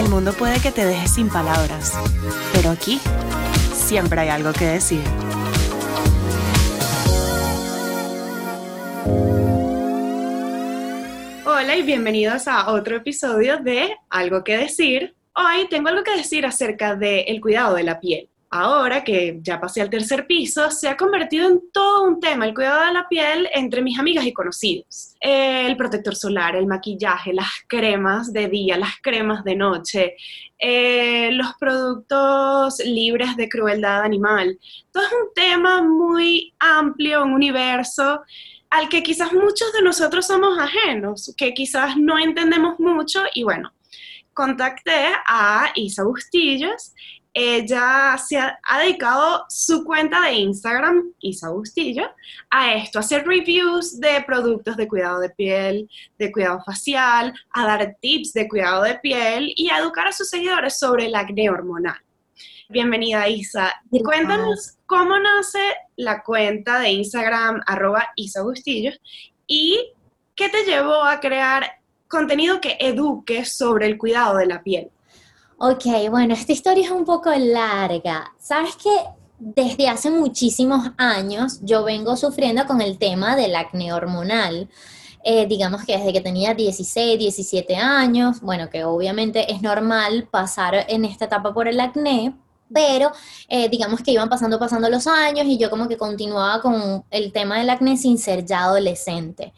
El mundo puede que te deje sin palabras, pero aquí siempre hay algo que decir. Hola y bienvenidos a otro episodio de Algo que decir. Hoy tengo algo que decir acerca del cuidado de la piel ahora que ya pasé al tercer piso, se ha convertido en todo un tema el cuidado de la piel entre mis amigas y conocidos. El protector solar, el maquillaje, las cremas de día, las cremas de noche, eh, los productos libres de crueldad animal. Todo es un tema muy amplio, un universo al que quizás muchos de nosotros somos ajenos, que quizás no entendemos mucho y bueno, contacté a Isa Bustillos ella se ha, dedicado su cuenta de Instagram, Isa Bustillo, a esto, a hacer reviews de productos de cuidado de piel, de cuidado facial, a dar tips de cuidado de piel y a educar a sus seguidores sobre el acné hormonal. Bienvenida Isa. Cuéntanos cómo nace la cuenta de Instagram arroba Isa y qué te llevó a crear contenido que eduque sobre el cuidado de la piel. Ok, bueno, esta historia es un poco larga. Sabes que desde hace muchísimos años yo vengo sufriendo con el tema del acné hormonal. Eh, digamos que desde que tenía 16, 17 años, bueno, que obviamente es normal pasar en esta etapa por el acné, pero eh, digamos que iban pasando, pasando los años y yo como que continuaba con el tema del acné sin ser ya adolescente.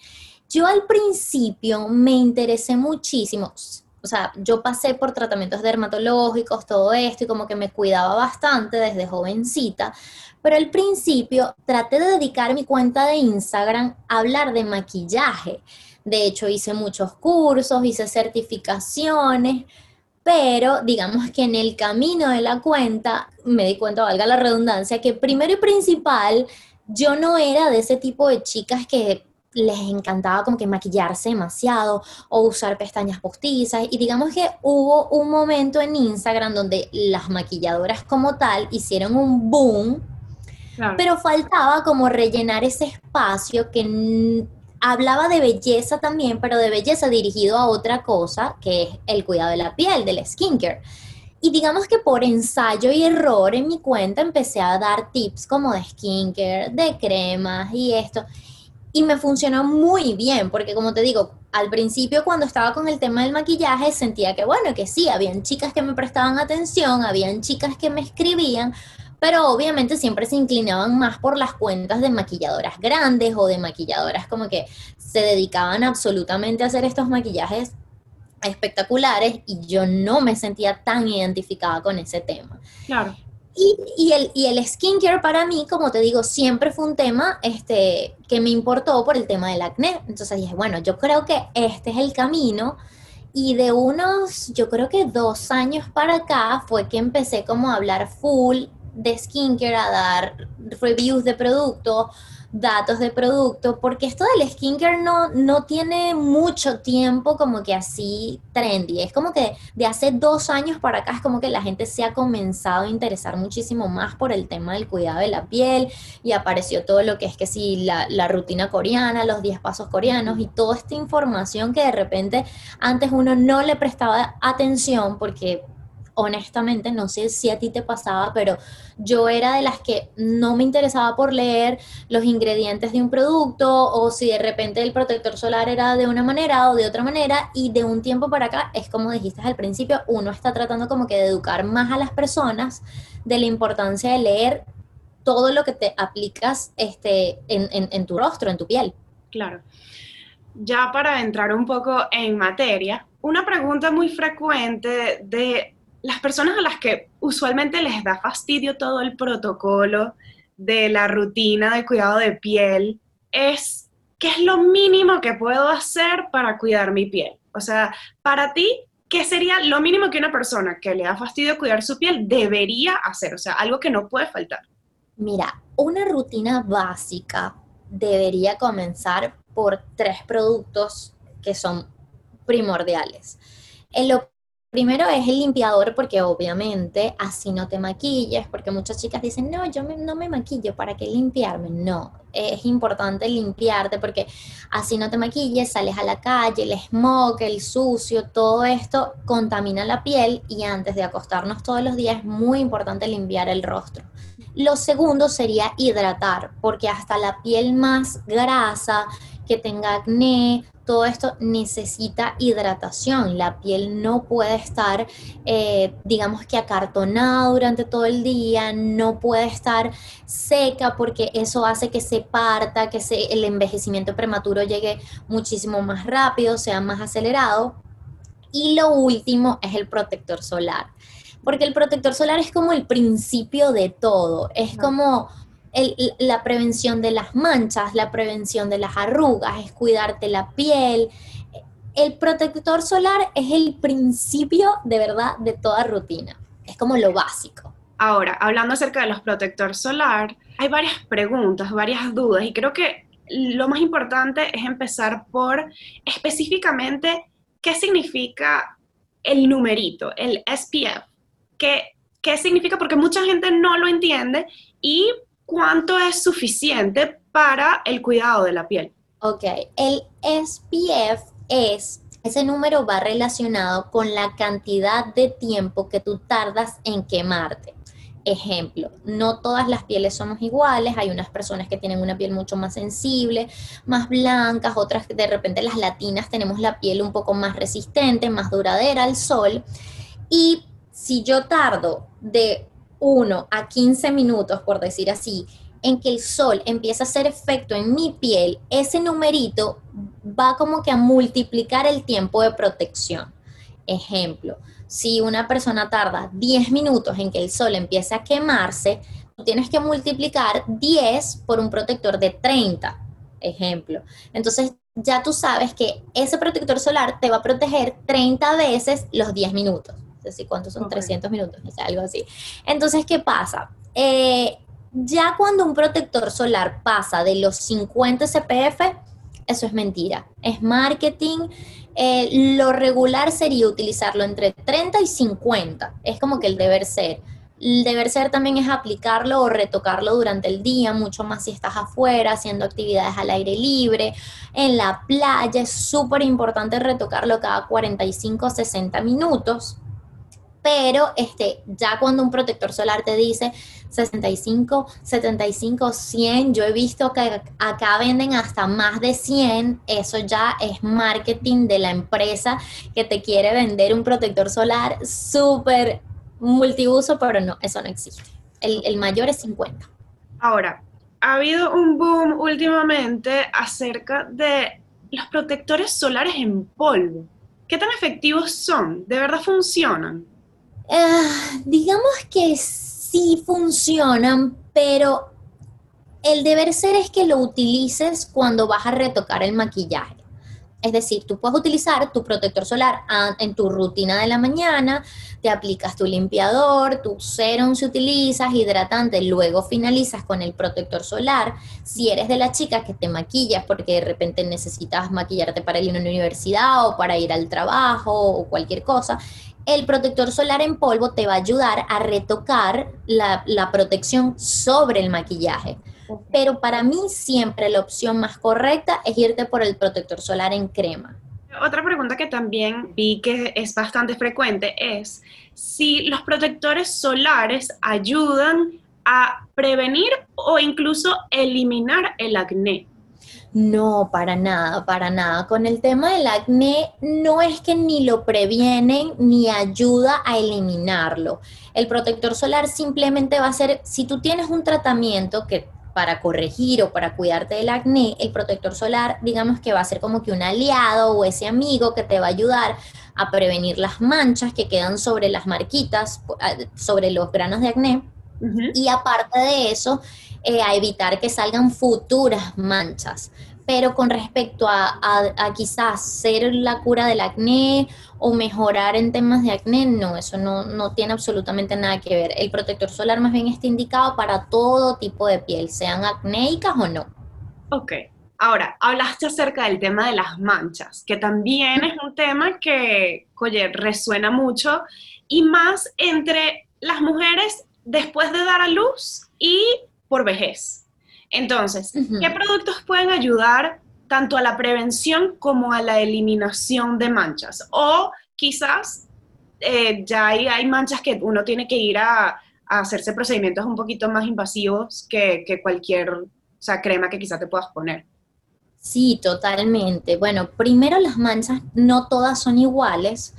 Yo al principio me interesé muchísimo, o sea, yo pasé por tratamientos dermatológicos, todo esto, y como que me cuidaba bastante desde jovencita, pero al principio traté de dedicar mi cuenta de Instagram a hablar de maquillaje. De hecho, hice muchos cursos, hice certificaciones, pero digamos que en el camino de la cuenta me di cuenta, valga la redundancia, que primero y principal, yo no era de ese tipo de chicas que les encantaba como que maquillarse demasiado o usar pestañas postizas. Y digamos que hubo un momento en Instagram donde las maquilladoras como tal hicieron un boom, pero faltaba como rellenar ese espacio que hablaba de belleza también, pero de belleza dirigido a otra cosa, que es el cuidado de la piel, del skincare. Y digamos que por ensayo y error en mi cuenta empecé a dar tips como de skincare, de cremas y esto y me funcionó muy bien, porque como te digo, al principio cuando estaba con el tema del maquillaje sentía que bueno, que sí, habían chicas que me prestaban atención, habían chicas que me escribían, pero obviamente siempre se inclinaban más por las cuentas de maquilladoras grandes o de maquilladoras como que se dedicaban absolutamente a hacer estos maquillajes espectaculares y yo no me sentía tan identificada con ese tema. Claro. Y, el, y el skincare para mí, como te digo, siempre fue un tema este, que me importó por el tema del acné. Entonces dije, bueno, yo creo que este es el camino. Y de unos, yo creo que dos años para acá fue que empecé como a hablar full de skincare, a dar reviews de productos, datos de producto, porque esto del skincare no, no tiene mucho tiempo como que así trendy. Es como que de hace dos años para acá es como que la gente se ha comenzado a interesar muchísimo más por el tema del cuidado de la piel y apareció todo lo que es que sí, la, la rutina coreana, los 10 pasos coreanos y toda esta información que de repente antes uno no le prestaba atención porque honestamente, no sé si a ti te pasaba, pero yo era de las que no me interesaba por leer los ingredientes de un producto o si de repente el protector solar era de una manera o de otra manera y de un tiempo para acá, es como dijiste al principio, uno está tratando como que de educar más a las personas de la importancia de leer todo lo que te aplicas este, en, en tu rostro, en tu piel. Claro. Ya para entrar un poco en materia, una pregunta muy frecuente de las personas a las que usualmente les da fastidio todo el protocolo de la rutina de cuidado de piel es qué es lo mínimo que puedo hacer para cuidar mi piel. O sea, para ti, ¿qué sería lo mínimo que una persona que le da fastidio cuidar su piel debería hacer? O sea, algo que no puede faltar. Mira, una rutina básica debería comenzar por tres productos que son primordiales. El Primero es el limpiador porque obviamente así no te maquilles, porque muchas chicas dicen, no, yo no me maquillo, ¿para qué limpiarme? No, es importante limpiarte porque así no te maquilles, sales a la calle, el smog, el sucio, todo esto contamina la piel y antes de acostarnos todos los días es muy importante limpiar el rostro. Lo segundo sería hidratar, porque hasta la piel más grasa, que tenga acné, todo esto necesita hidratación. La piel no puede estar, eh, digamos que acartonada durante todo el día, no puede estar seca porque eso hace que se parta, que se, el envejecimiento prematuro llegue muchísimo más rápido, sea más acelerado. Y lo último es el protector solar, porque el protector solar es como el principio de todo, es como la prevención de las manchas, la prevención de las arrugas, es cuidarte la piel. El protector solar es el principio de verdad de toda rutina. Es como lo básico. Ahora, hablando acerca de los protectores solar, hay varias preguntas, varias dudas y creo que lo más importante es empezar por específicamente qué significa el numerito, el SPF. ¿Qué, qué significa? Porque mucha gente no lo entiende y cuánto es suficiente para el cuidado de la piel. Ok, el SPF es, ese número va relacionado con la cantidad de tiempo que tú tardas en quemarte. Ejemplo, no todas las pieles somos iguales, hay unas personas que tienen una piel mucho más sensible, más blancas, otras de repente las latinas tenemos la piel un poco más resistente, más duradera al sol. Y si yo tardo de 1 a 15 minutos, por decir así, en que el sol empieza a hacer efecto en mi piel, ese numerito va como que a multiplicar el tiempo de protección. Ejemplo, si una persona tarda 10 minutos en que el sol empiece a quemarse, tienes que multiplicar 10 por un protector de 30, ejemplo. Entonces, ya tú sabes que ese protector solar te va a proteger 30 veces los 10 minutos decir, ¿cuántos son? 300 minutos, o sea, algo así. Entonces, ¿qué pasa? Eh, ya cuando un protector solar pasa de los 50 CPF, eso es mentira. Es marketing. Eh, lo regular sería utilizarlo entre 30 y 50. Es como que el deber ser. El deber ser también es aplicarlo o retocarlo durante el día, mucho más si estás afuera, haciendo actividades al aire libre, en la playa. Es súper importante retocarlo cada 45 o 60 minutos pero este, ya cuando un protector solar te dice 65, 75, 100, yo he visto que acá venden hasta más de 100, eso ya es marketing de la empresa que te quiere vender un protector solar súper multiuso, pero no, eso no existe. El, el mayor es 50. Ahora, ha habido un boom últimamente acerca de los protectores solares en polvo. ¿Qué tan efectivos son? ¿De verdad funcionan? Ah, digamos que sí funcionan, pero el deber ser es que lo utilices cuando vas a retocar el maquillaje. Es decir, tú puedes utilizar tu protector solar en tu rutina de la mañana, te aplicas tu limpiador, tu serum si utilizas, hidratante, luego finalizas con el protector solar. Si eres de las chicas que te maquillas porque de repente necesitas maquillarte para ir a una universidad o para ir al trabajo o cualquier cosa, el protector solar en polvo te va a ayudar a retocar la, protección sobre el maquillaje. Pero para mí siempre la opción más correcta es irte por el protector solar en crema. Otra pregunta que también vi que es bastante frecuente es si los protectores solares ayudan a prevenir o incluso eliminar el acné. No, para nada, para nada. Con el tema del acné no es que ni lo previenen ni ayuda a eliminarlo. El protector solar simplemente va a ser, si tú tienes un tratamiento que para corregir o para cuidarte del acné, el protector solar, digamos que va a ser como que un aliado o ese amigo que te va a ayudar a prevenir las manchas que quedan sobre las marquitas, sobre los granos de acné. Y aparte de eso, eh, a evitar que salgan futuras manchas. Pero con respecto a, quizás ser la cura del acné o mejorar en temas de acné, no, eso no, no tiene absolutamente nada que ver. El protector solar más bien está indicado para todo tipo de piel, sean acnéicas o no. Ok. Ahora, hablaste acerca del tema de las manchas, que también es un tema que, oye, resuena mucho, y más entre las mujeres después de dar a luz y por vejez. Entonces, ¿qué productos pueden ayudar tanto a la prevención como a la eliminación de manchas? O quizás eh, ya hay, manchas que uno tiene que ir a, hacerse procedimientos un poquito más invasivos que, que cualquier crema que quizás te puedas poner. Sí, totalmente. Bueno, primero las manchas no todas son iguales.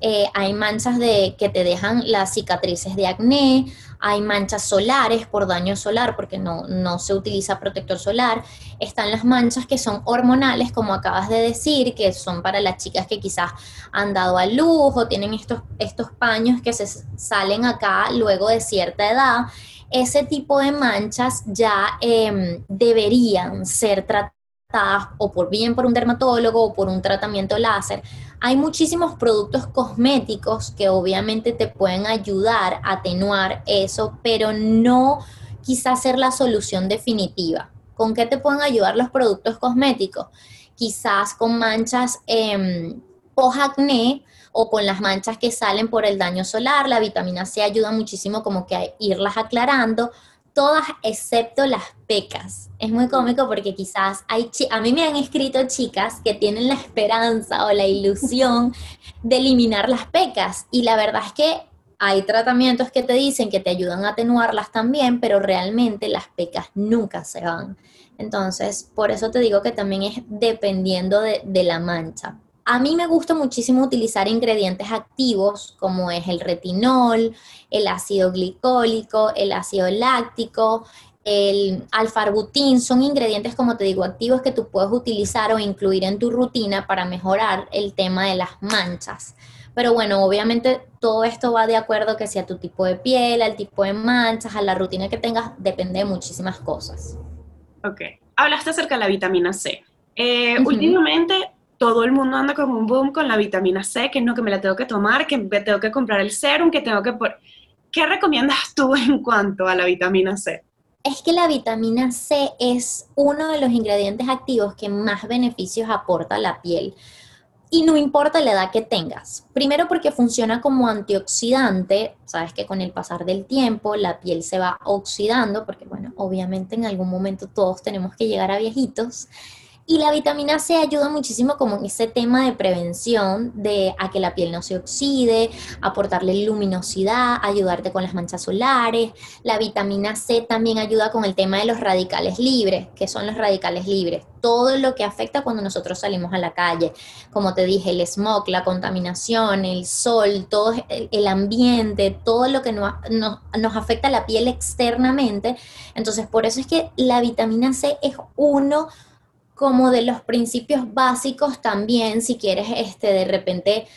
Eh, hay manchas de, que te dejan las cicatrices de acné, hay manchas solares por daño solar porque no, no se utiliza protector solar, están las manchas que son hormonales, como acabas de decir, que son para las chicas que quizás han dado a luz o tienen estos, estos paños que se salen acá luego de cierta edad. Ese tipo de manchas ya em, deberían ser tratadas o por bien por un dermatólogo o por un tratamiento láser. Hay muchísimos productos cosméticos que obviamente te pueden ayudar a atenuar eso, pero no quizás ser la solución definitiva. ¿Con qué te pueden ayudar los productos cosméticos? Quizás con manchas eh, post-acné o con las manchas que salen por el daño solar. La vitamina C ayuda muchísimo como que a irlas aclarando todas excepto las pecas. Es muy cómico porque quizás hay, a mí me han escrito chicas que tienen la esperanza o la ilusión de eliminar las pecas y la verdad es que hay tratamientos que te dicen que te ayudan a atenuarlas también, pero realmente las pecas nunca se van. Entonces, por eso te digo que también es dependiendo de, de la mancha. A mí me gusta muchísimo utilizar ingredientes activos como es el retinol, el ácido glicólico, el ácido láctico, el alfarbutín, son ingredientes, como te digo, activos que tú puedes utilizar o incluir en tu rutina para mejorar el tema de las manchas. Pero bueno, obviamente todo esto va de acuerdo que sea tu tipo de piel, al tipo de manchas, a la rutina que tengas, depende de muchísimas cosas. Ok, hablaste acerca de la vitamina C. Eh, últimamente todo el mundo anda con un boom con la vitamina C, que no, que me la tengo que tomar, que me tengo que comprar el serum, que tengo que... Por... ¿Qué recomiendas tú en cuanto a la vitamina C? Es que la vitamina C es uno de los ingredientes activos que más beneficios aporta a la piel. Y no importa la edad que tengas. Primero porque funciona como antioxidante. Sabes que con el pasar del tiempo la piel se va oxidando, porque bueno, obviamente en algún momento todos tenemos que llegar a viejitos. Y la vitamina C ayuda muchísimo como en ese tema de prevención, de a que la piel no se oxide, aportarle luminosidad, ayudarte con las manchas solares. La vitamina C también ayuda con el tema de los radicales libres. ¿Qué son los radicales libres? Todo lo que afecta cuando nosotros salimos a la calle. Como te dije, el smog, la contaminación, el sol, todo el ambiente, todo lo que nos afecta a la piel externamente. Entonces, por eso es que la vitamina C es uno como de los principios básicos también, si quieres este, de repente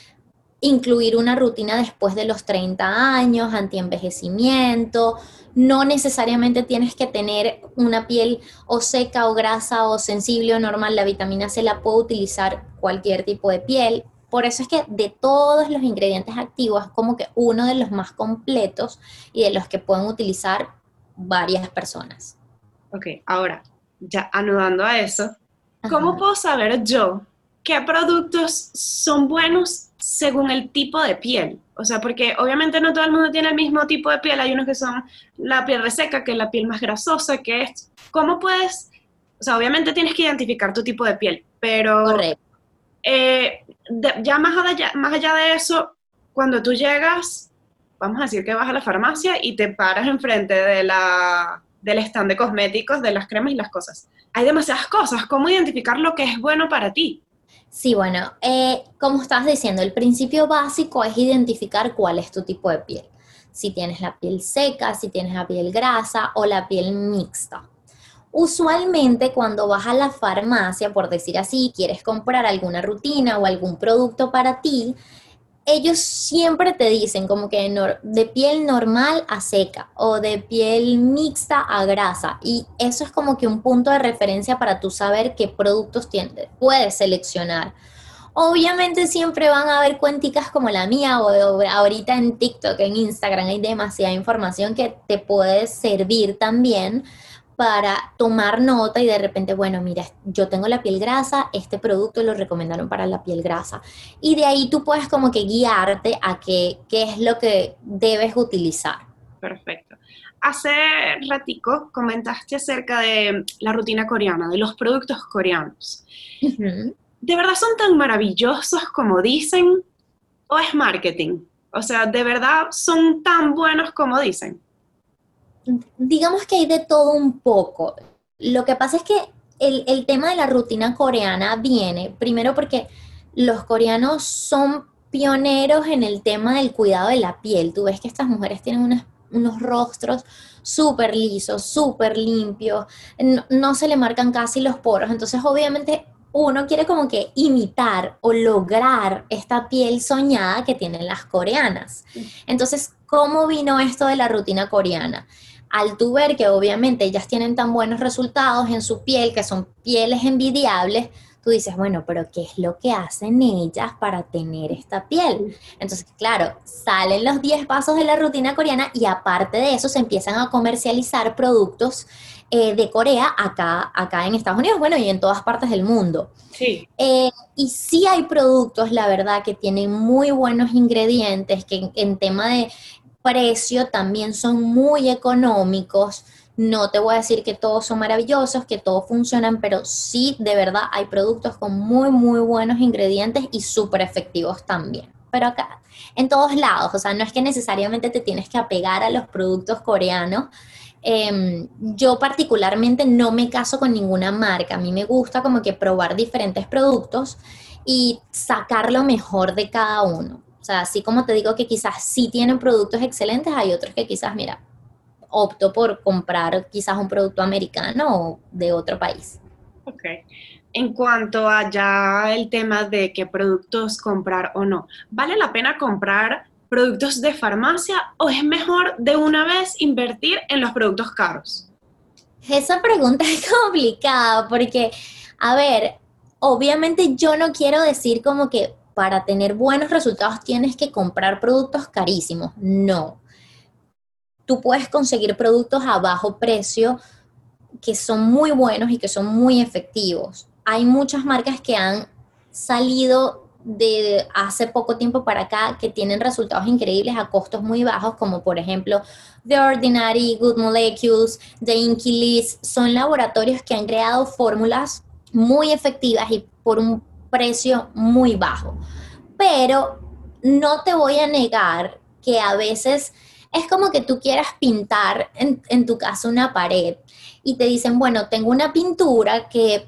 incluir una rutina después de los 30 años, antienvejecimiento. No necesariamente tienes que tener una piel o seca o grasa o sensible o normal. La vitamina C la puede utilizar cualquier tipo de piel. Por eso es que de todos los ingredientes activos como que uno de los más completos y de los que pueden utilizar varias personas. Ok, ahora, ya anudando a eso, ¿Cómo puedo saber yo qué productos son buenos según el tipo de piel? O sea, porque obviamente no todo el mundo tiene el mismo tipo de piel. Hay unos que son la piel reseca, que es la piel más grasosa, que es... ¿Cómo puedes...? O sea, obviamente tienes que identificar tu tipo de piel, pero... Correcto. Eh, ya más allá, más allá de eso, cuando tú llegas, vamos a decir que vas a la farmacia y te paras enfrente de la, del stand de cosméticos, de las cremas y las cosas hay demasiadas cosas. ¿Cómo identificar lo que es bueno para ti? Sí, bueno, eh, como estás diciendo, el principio básico es identificar cuál es tu tipo de piel. Si tienes la piel seca, si tienes la piel grasa o la piel mixta. Usualmente cuando vas a la farmacia, por decir así, quieres comprar alguna rutina o algún producto para ti, ellos siempre te dicen como que de piel normal a seca o de piel mixta a grasa y eso es como que un punto de referencia para tú saber qué productos tienes, puedes seleccionar. Obviamente siempre van a haber cuenticas como la mía o ahorita en TikTok, en Instagram hay demasiada información que te puede servir también, para tomar nota y de repente, bueno, mira, yo tengo la piel grasa, este producto lo recomendaron para la piel grasa. Y de ahí tú puedes como que guiarte a qué, qué es lo que debes utilizar. Perfecto. Hace ratico comentaste acerca de la rutina coreana, de los productos coreanos. ¿De verdad son tan maravillosos como dicen o es marketing? O sea, ¿de verdad son tan buenos como dicen? Digamos que hay de todo un poco. Lo que pasa es que el, tema de la rutina coreana viene primero porque los coreanos son pioneros en el tema del cuidado de la piel. Tú ves que estas mujeres tienen unos rostros súper lisos, súper limpios, no, se le marcan casi los poros. Entonces, obviamente, uno quiere como que imitar o lograr esta piel soñada que tienen las coreanas. Entonces, ¿cómo vino esto de la rutina coreana? Al tú ver que obviamente ellas tienen tan buenos resultados en su piel, que son pieles envidiables, tú dices, bueno, pero ¿qué es lo que hacen ellas para tener esta piel? Entonces, claro, salen los 10 pasos de la rutina coreana y aparte de eso se empiezan a comercializar productos eh, de Corea acá, acá en Estados Unidos, bueno, y en todas partes del mundo. Sí. Eh, y sí hay productos, la verdad, que tienen muy buenos ingredientes, que en tema de precio también son muy económicos. No te voy a decir que todos son maravillosos, que todos funcionan, pero sí, de verdad, hay productos con muy, muy buenos ingredientes y súper efectivos también. Pero acá, en todos lados, o sea, no es que necesariamente te tienes que apegar a los productos coreanos. Em, yo particularmente no me caso con ninguna marca. A mí me gusta como que probar diferentes productos y sacar lo mejor de cada uno. O sea, así como te digo que quizás sí tienen productos excelentes, hay otros que quizás, mira, opto por comprar quizás un producto americano o de otro país. Ok. En cuanto a ya el tema de qué productos comprar o no, ¿vale la pena comprar productos de farmacia o es mejor de una vez invertir en los productos caros? Esa pregunta es complicada porque, a ver, obviamente yo no quiero decir como que para tener buenos resultados tienes que comprar productos carísimos. No. Tú puedes conseguir productos a bajo precio que son muy buenos y que son muy efectivos. Hay muchas marcas que han salido de hace poco tiempo para acá que tienen resultados increíbles a costos muy bajos, como por ejemplo The Ordinary, Good Molecules, The Inky Son laboratorios que han creado fórmulas muy efectivas y por un precio muy bajo. Pero no te voy a negar que a veces es como que tú quieras pintar en, tu casa una pared y te dicen, bueno, tengo una pintura que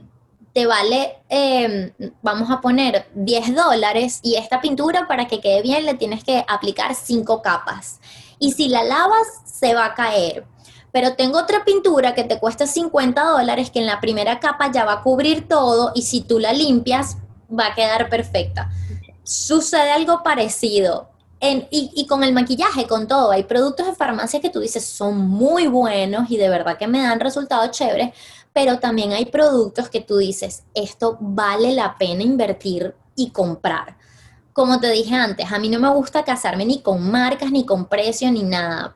te vale, em, vamos a poner 10 dólares y esta pintura para que quede bien le tienes que aplicar 5 capas. Y si la lavas, se va a caer. Pero tengo otra pintura que te cuesta 50 dólares que en la primera capa ya va a cubrir todo y si tú la limpias, va a quedar perfecta. Sucede algo parecido. y, con el maquillaje, con todo, hay productos de farmacia que tú dices son muy buenos y de verdad que me dan resultados chéveres, pero también hay productos que tú dices, esto vale la pena invertir y comprar. Como te dije antes, a mí no me gusta casarme ni con marcas, ni con precios, ni nada.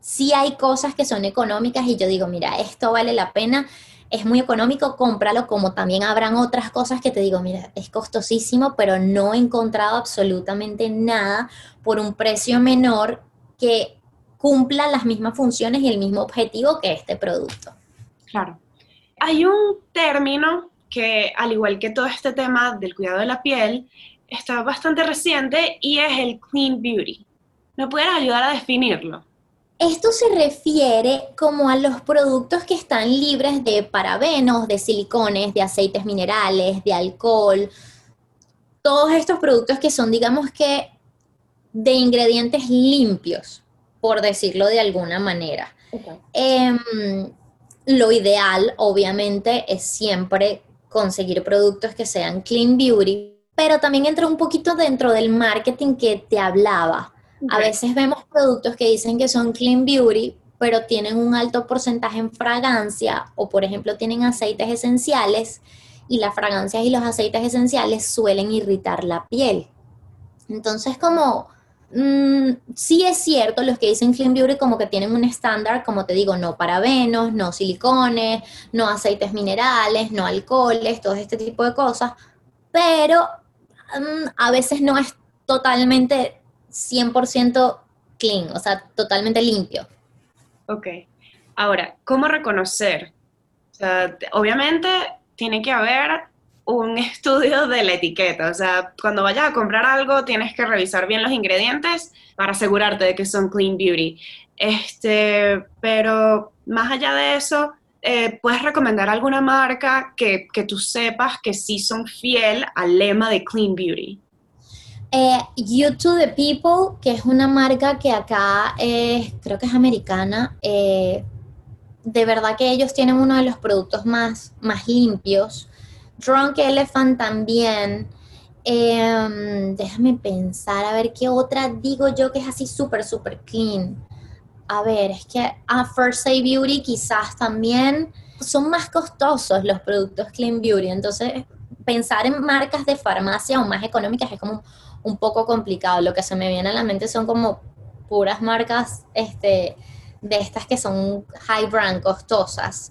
Sí hay cosas que son económicas y yo digo, mira, esto vale la pena es muy económico, cómpralo, como también habrán otras cosas que te digo, mira, es costosísimo, pero no he encontrado absolutamente nada por un precio menor que cumpla las mismas funciones y el mismo objetivo que este producto. Claro. Hay un término que, al igual que todo este tema del cuidado de la piel, está bastante reciente y es el clean beauty. ¿Me puedes ayudar a definirlo? Esto se refiere como a los productos que están libres de parabenos, de silicones, de aceites minerales, de alcohol, todos estos productos que son, digamos que, de ingredientes limpios, por decirlo de alguna manera. Em, lo ideal, obviamente, es siempre conseguir productos que sean clean beauty, pero también entra un poquito dentro del marketing que te hablaba a veces vemos productos que dicen que son clean beauty, pero tienen un alto porcentaje en fragancia o, por ejemplo, tienen aceites esenciales y las fragancias y los aceites esenciales suelen irritar la piel. Entonces, como Mm, sí es cierto, los que dicen Clean Beauty como que tienen un estándar, como te digo, no parabenos, no silicones, no aceites minerales, no alcoholes, todo este tipo de cosas, pero mm, a veces no es totalmente 100% clean, o sea, totalmente limpio. Ok. Ahora, ¿cómo reconocer? Obviamente tiene que haber un estudio de la etiqueta. O sea, cuando vayas a comprar algo, tienes que revisar bien los ingredientes para asegurarte de que son clean beauty. Este, pero más allá de eso, eh, ¿puedes recomendar alguna marca que, que, tú sepas que sí son fiel al lema de clean beauty? Eh, you to the People, que es una marca que acá creo que es americana, eh, de verdad que ellos tienen uno de los productos más, más limpios. Drunk Elephant también. Em, déjame pensar, a ver qué otra digo yo que es así súper, súper clean. A ver, es que ah, First Aid Beauty quizás también son más costosos los productos Clean Beauty. Entonces, pensar en marcas de farmacia o más económicas es como un poco complicado. Lo que se me viene a la mente son como puras marcas este, de estas que son high brand, costosas.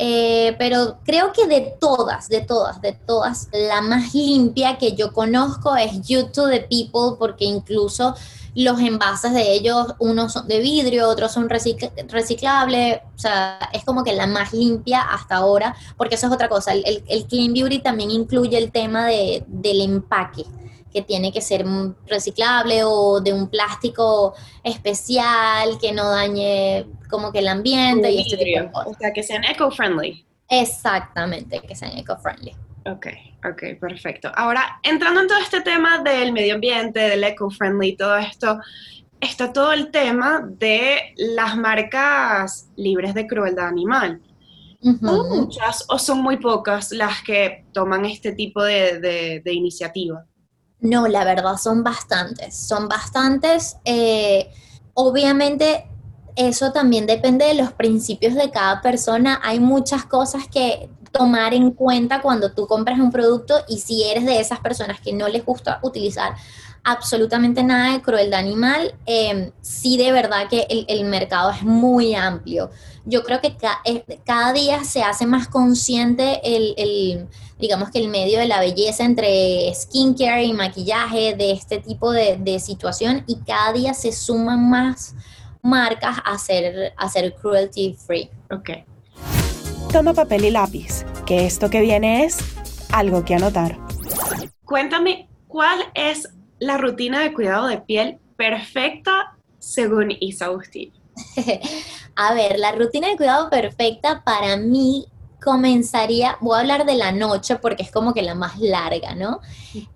Eh, pero creo que de todas, de todas, de todas, la más limpia que yo conozco es You to the People, porque incluso los envases de ellos, unos son de vidrio, otros son reciclables, o sea, es como que la más limpia hasta ahora, porque eso es otra cosa, el, el Clean Beauty también incluye el tema de, del empaque que tiene que ser reciclable o de un plástico especial que no dañe como que el ambiente y este tipo de cosas. O sea, que sean eco-friendly. Exactamente, que sean eco-friendly. Ok, ok, perfecto. Ahora, entrando en todo este tema del medio ambiente, del eco-friendly, todo esto, está todo el tema de las marcas libres de crueldad animal. ¿Son muchas o son muy pocas las que toman este tipo de, de iniciativa? No, la verdad son bastantes, son bastantes. Eh, obviamente eso también depende de los principios de cada persona. Hay muchas cosas que tomar en cuenta cuando tú compras un producto y si eres de esas personas que no les gusta utilizar absolutamente nada de crueldad animal, eh, sí de verdad que el, mercado es muy amplio. Yo creo que eh, cada día se hace más consciente el, digamos que el medio de la belleza entre skincare y maquillaje, de este tipo de, situación, y cada día se suman más marcas a ser, a ser cruelty free. Ok. Toma papel y lápiz, que esto que viene es algo que anotar. Cuéntame, ¿cuál es la rutina de cuidado de piel perfecta según Isa Agustín? a ver, la rutina de cuidado perfecta para mí comenzaría, voy a hablar de la noche porque es como que la más larga, ¿no?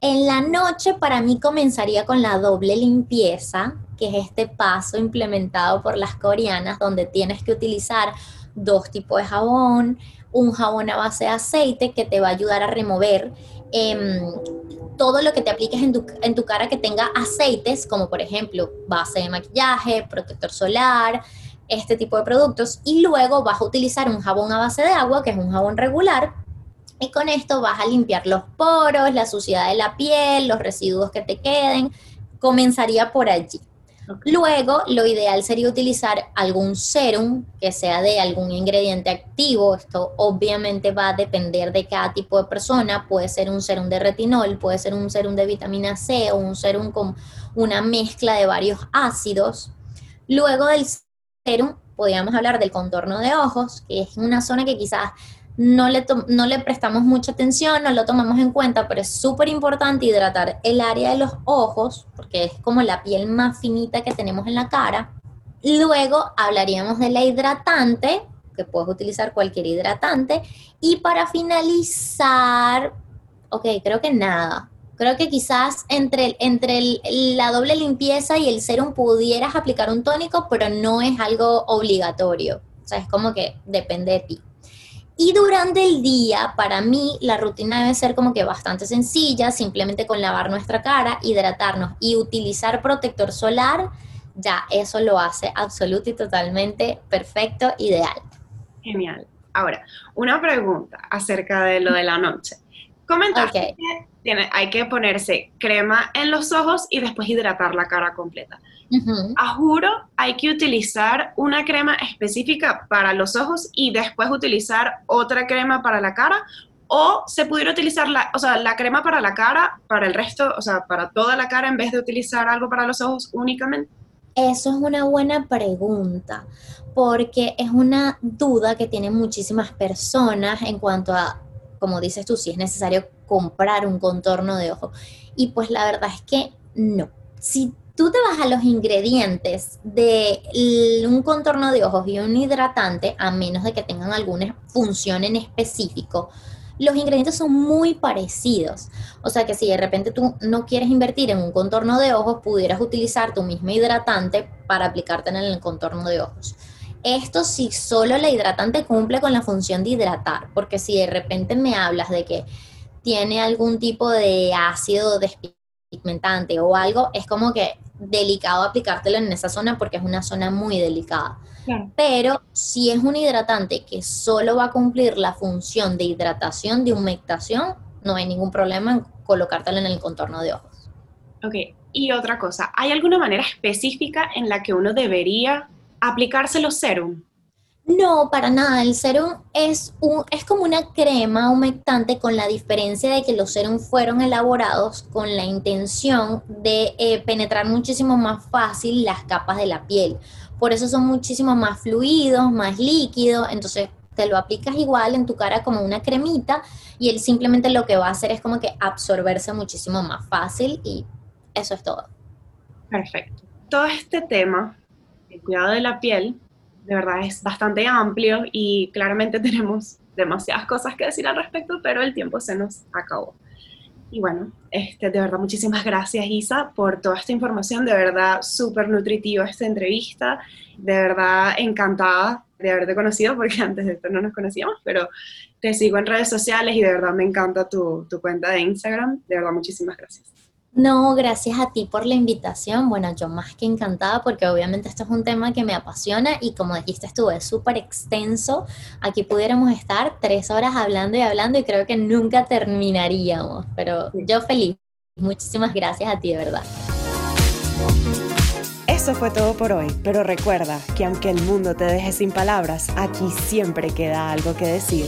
En la noche para mí comenzaría con la doble limpieza, que es este paso implementado por las coreanas donde tienes que utilizar dos tipos de jabón, un jabón a base de aceite que te va a ayudar a remover em, todo lo que te apliques en tu, en tu cara que tenga aceites, como por ejemplo base de maquillaje, protector solar, este tipo de productos. Y luego vas a utilizar un jabón a base de agua, que es un jabón regular, y con esto vas a limpiar los poros, la suciedad de la piel, los residuos que te queden. Comenzaría por allí. Luego, lo ideal sería utilizar algún serum que sea de algún ingrediente activo. Esto obviamente va a depender de cada tipo de persona. Puede ser un serum de retinol, puede ser un serum de vitamina C o un serum con una mezcla de varios ácidos. Luego del serum, podríamos hablar del contorno de ojos, que es una zona que quizás no le, no le prestamos mucha atención, no lo tomamos en cuenta, pero es súper importante hidratar el área de los ojos, porque es como la piel más finita que tenemos en la cara. Luego hablaríamos de la hidratante, que puedes utilizar cualquier hidratante. Y para finalizar, ok, creo que nada. Creo que quizás entre, entre la doble limpieza y el serum pudieras aplicar un tónico, pero no es algo obligatorio. O sea, es como que depende de ti. Y durante el día, para mí, la rutina debe ser como que bastante sencilla, simplemente con lavar nuestra cara, hidratarnos y utilizar protector solar, ya eso lo hace absoluto y totalmente perfecto, ideal. Genial. Ahora, una pregunta acerca de lo de la noche. Comentaste que tiene, hay que ponerse crema en los ojos y después hidratar la cara completa. A juro, hay que utilizar una crema específica para los ojos y después utilizar otra crema para la cara. O se pudiera utilizar la, o sea, la crema para la cara, para el resto, o sea, para toda la cara en vez de utilizar algo para los ojos únicamente. Eso es una buena pregunta, porque es una duda que tienen muchísimas personas en cuanto a, como dices tú, si es necesario comprar un contorno de ojo. Y pues la verdad es que no. Si tú te vas a los ingredientes de un contorno de ojos y un hidratante, a menos de que tengan alguna función en específico, los ingredientes son muy parecidos. O sea que si de repente tú no quieres invertir en un contorno de ojos, pudieras utilizar tu mismo hidratante para aplicarte en el contorno de ojos. Esto si solo la hidratante cumple con la función de hidratar, porque si de repente me hablas de que tiene algún tipo de ácido despigmentante o algo, es como que delicado aplicártelo en esa zona porque es una zona muy delicada. Pero si es un hidratante que solo va a cumplir la función de hidratación, de humectación, no hay ningún problema en colocártelo en el contorno de ojos. Ok, y otra cosa, ¿hay alguna manera específica en la que uno debería aplicarse los serum? No, para nada. El serum es, un, es como una crema humectante con la diferencia de que los serums fueron elaborados con la intención de eh, penetrar muchísimo más fácil las capas de la piel. Por eso son muchísimo más fluidos, más líquidos. Entonces te lo aplicas igual en tu cara como una cremita y él simplemente lo que va a hacer es como que absorberse muchísimo más fácil y eso es todo. Perfecto. Todo este tema, el cuidado de la piel, de verdad es bastante amplio y claramente tenemos demasiadas cosas que decir al respecto, pero el tiempo se nos acabó. Y bueno, este, de verdad muchísimas gracias Isa por toda esta información, de verdad súper nutritiva esta entrevista, de verdad encantada de haberte conocido porque antes de esto no nos conocíamos, pero te sigo en redes sociales y de verdad me encanta tu, tu cuenta de Instagram, de verdad muchísimas gracias. No, gracias a ti por la invitación. Bueno, yo más que encantada porque obviamente esto es un tema que me apasiona y como dijiste estuve súper extenso. Aquí pudiéramos estar tres horas hablando y hablando y creo que nunca terminaríamos, pero yo feliz. Muchísimas gracias a ti, de verdad. Eso fue todo por hoy, pero recuerda que aunque el mundo te deje sin palabras, aquí siempre queda algo que decir.